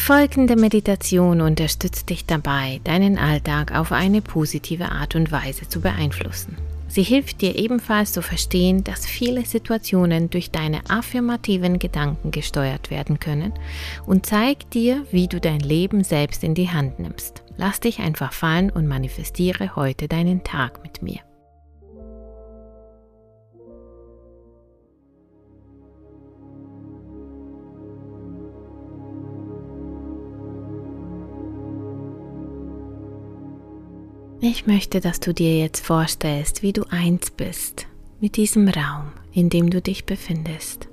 Folgende Meditation unterstützt dich dabei, deinen Alltag auf eine positive Art und Weise zu beeinflussen. Sie hilft dir ebenfalls zu verstehen, dass viele Situationen durch deine affirmativen Gedanken gesteuert werden können und zeigt dir, wie du dein Leben selbst in die Hand nimmst. Lass dich einfach fallen und manifestiere heute deinen Tag mit mir. Ich möchte, dass du dir jetzt vorstellst, wie du eins bist mit diesem Raum, in dem du dich befindest.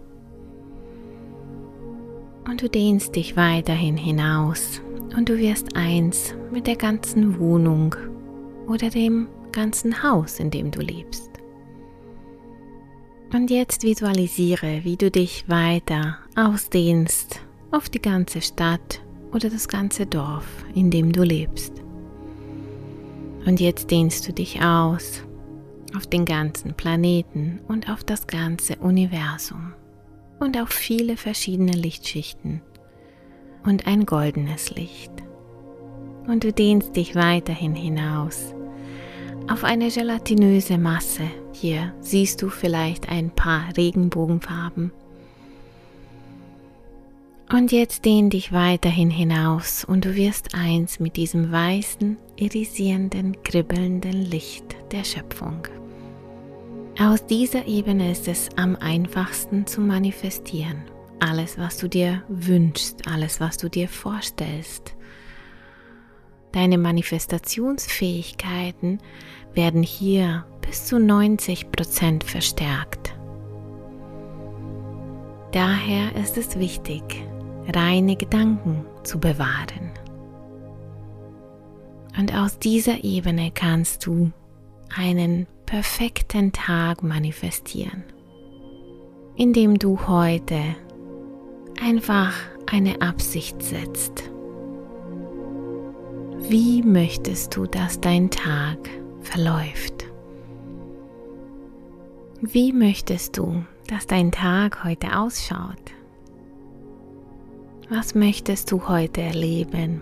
Und du dehnst dich weiterhin hinaus und du wirst eins mit der ganzen Wohnung oder dem ganzen Haus, in dem du lebst. Und jetzt visualisiere, wie du dich weiter ausdehnst auf die ganze Stadt oder das ganze Dorf, in dem du lebst. Und jetzt dehnst du dich aus auf den ganzen Planeten und auf das ganze Universum und auf viele verschiedene Lichtschichten und ein goldenes Licht. Und du dehnst dich weiterhin hinaus auf eine gelatinöse Masse. Hier siehst du vielleicht ein paar Regenbogenfarben und jetzt dehn dich weiterhin hinaus und du wirst eins mit diesem weißen, irisierenden, kribbelnden Licht der Schöpfung. Aus dieser Ebene ist es am einfachsten zu manifestieren. Alles, was du dir wünschst, alles, was du dir vorstellst. Deine Manifestationsfähigkeiten werden hier bis zu 90 Prozent verstärkt. Daher ist es wichtig, reine Gedanken zu bewahren. Und aus dieser Ebene kannst du einen perfekten Tag manifestieren, indem du heute einfach eine Absicht setzt. Wie möchtest du, dass dein Tag verläuft? Wie möchtest du, dass dein Tag heute ausschaut? Was möchtest du heute erleben?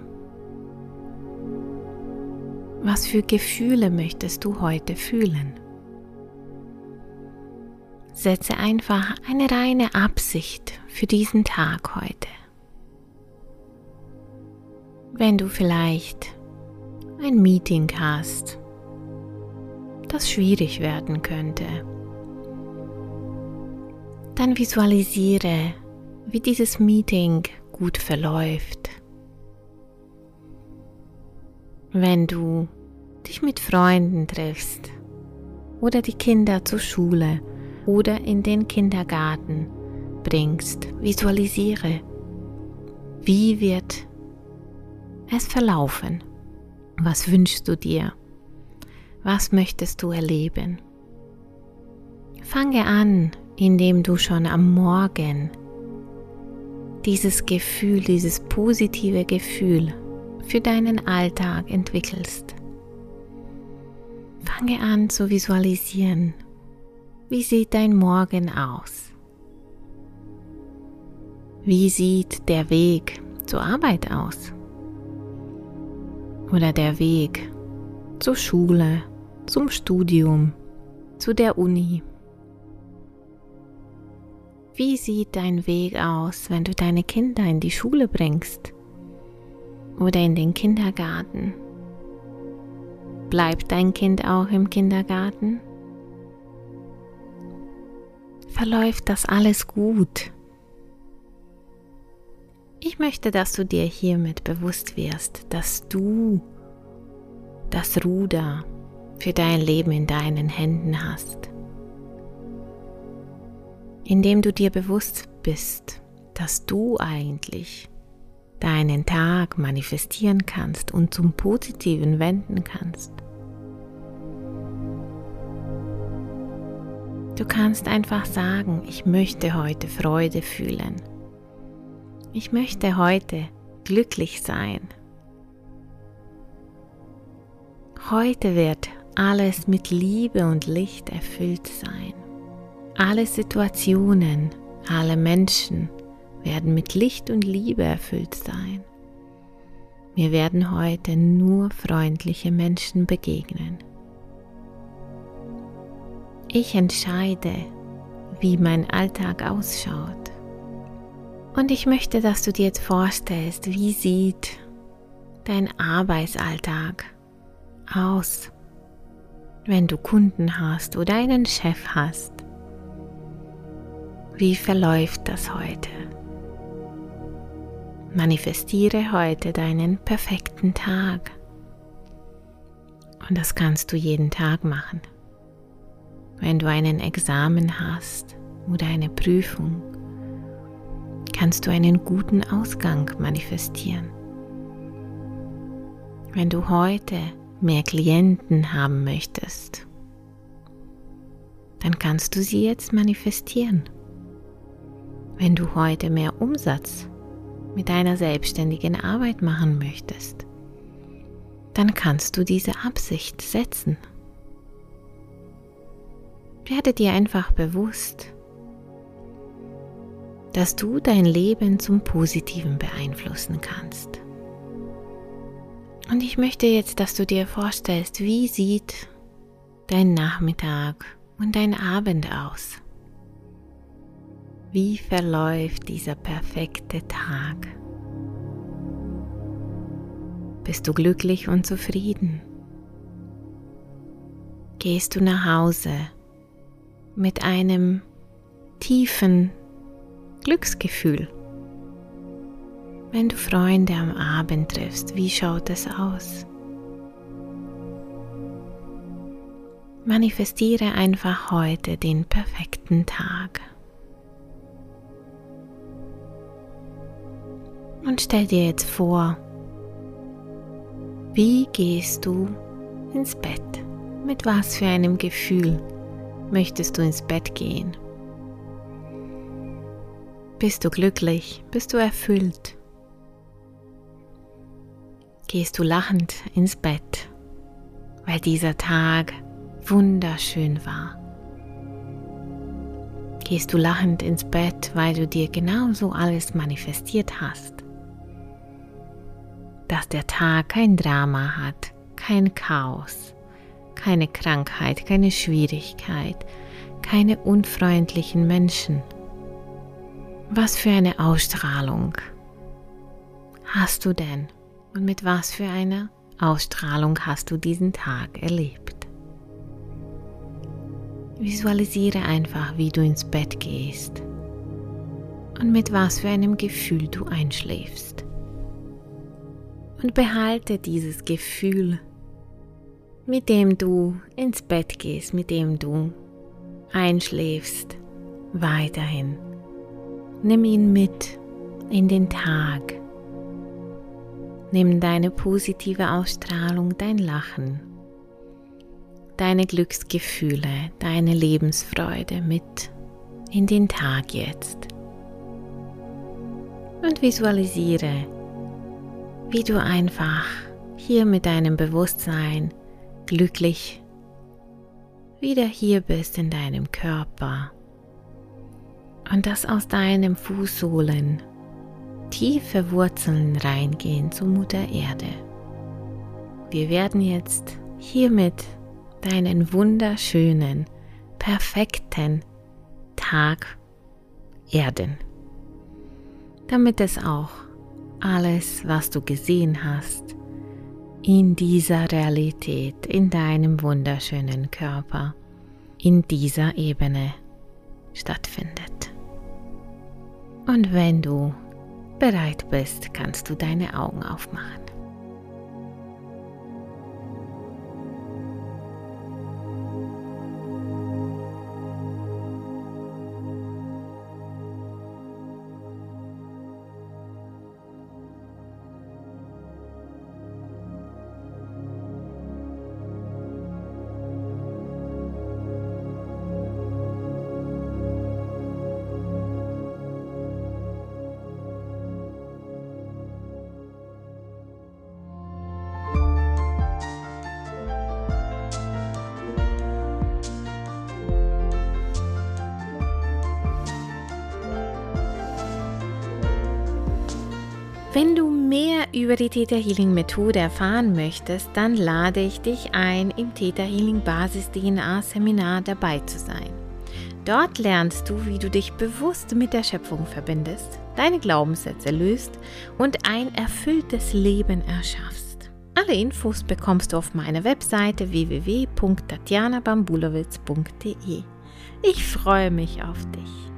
Was für Gefühle möchtest du heute fühlen? Setze einfach eine reine Absicht für diesen Tag heute. Wenn du vielleicht ein Meeting hast, das schwierig werden könnte, dann visualisiere, wie dieses Meeting gut verläuft. Wenn du dich mit Freunden triffst oder die Kinder zur Schule oder in den Kindergarten bringst, visualisiere, wie wird es verlaufen? Was wünschst du dir? Was möchtest du erleben? Fange an, indem du schon am Morgen dieses Gefühl, dieses positive Gefühl für deinen Alltag entwickelst. Fange an zu visualisieren. Wie sieht dein Morgen aus? Wie sieht der Weg zur Arbeit aus? Oder der Weg zur Schule, zum Studium, zu der Uni? Wie sieht dein Weg aus, wenn du deine Kinder in die Schule bringst oder in den Kindergarten? Bleibt dein Kind auch im Kindergarten? Verläuft das alles gut? Ich möchte, dass du dir hiermit bewusst wirst, dass du das Ruder für dein Leben in deinen Händen hast indem du dir bewusst bist, dass du eigentlich deinen Tag manifestieren kannst und zum Positiven wenden kannst. Du kannst einfach sagen, ich möchte heute Freude fühlen. Ich möchte heute glücklich sein. Heute wird alles mit Liebe und Licht erfüllt sein. Alle Situationen, alle Menschen werden mit Licht und Liebe erfüllt sein. Mir werden heute nur freundliche Menschen begegnen. Ich entscheide, wie mein Alltag ausschaut. Und ich möchte, dass du dir jetzt vorstellst, wie sieht dein Arbeitsalltag aus, wenn du Kunden hast oder einen Chef hast. Wie verläuft das heute? Manifestiere heute deinen perfekten Tag. Und das kannst du jeden Tag machen. Wenn du einen Examen hast oder eine Prüfung, kannst du einen guten Ausgang manifestieren. Wenn du heute mehr Klienten haben möchtest, dann kannst du sie jetzt manifestieren. Wenn du heute mehr Umsatz mit deiner selbstständigen Arbeit machen möchtest, dann kannst du diese Absicht setzen. Werde dir einfach bewusst, dass du dein Leben zum Positiven beeinflussen kannst. Und ich möchte jetzt, dass du dir vorstellst, wie sieht dein Nachmittag und dein Abend aus? Wie verläuft dieser perfekte Tag? Bist du glücklich und zufrieden? Gehst du nach Hause mit einem tiefen Glücksgefühl? Wenn du Freunde am Abend triffst, wie schaut es aus? Manifestiere einfach heute den perfekten Tag. Und stell dir jetzt vor, wie gehst du ins Bett? Mit was für einem Gefühl möchtest du ins Bett gehen? Bist du glücklich? Bist du erfüllt? Gehst du lachend ins Bett, weil dieser Tag wunderschön war? Gehst du lachend ins Bett, weil du dir genauso alles manifestiert hast? Dass der Tag kein Drama hat, kein Chaos, keine Krankheit, keine Schwierigkeit, keine unfreundlichen Menschen. Was für eine Ausstrahlung hast du denn und mit was für einer Ausstrahlung hast du diesen Tag erlebt? Visualisiere einfach, wie du ins Bett gehst und mit was für einem Gefühl du einschläfst und behalte dieses Gefühl, mit dem du ins Bett gehst, mit dem du einschläfst, weiterhin. Nimm ihn mit in den Tag. Nimm deine positive Ausstrahlung, dein Lachen, deine Glücksgefühle, deine Lebensfreude mit in den Tag jetzt. Und visualisiere, wie du einfach hier mit deinem Bewusstsein glücklich wieder hier bist in deinem Körper und dass aus deinem Fußsohlen tiefe Wurzeln reingehen zur Mutter Erde. Wir werden jetzt hiermit deinen wunderschönen, perfekten Tag erden, damit es auch alles, was du gesehen hast, in dieser Realität, in deinem wunderschönen Körper, in dieser Ebene stattfindet. Und wenn du bereit bist, kannst du deine Augen aufmachen. Wenn du mehr über die Theta Healing Methode erfahren möchtest, dann lade ich dich ein, im Theta Healing Basis DNA Seminar dabei zu sein. Dort lernst du, wie du dich bewusst mit der Schöpfung verbindest, deine Glaubenssätze löst und ein erfülltes Leben erschaffst. Alle Infos bekommst du auf meiner Webseite www.tatjanabambulowitz.de. Ich freue mich auf dich.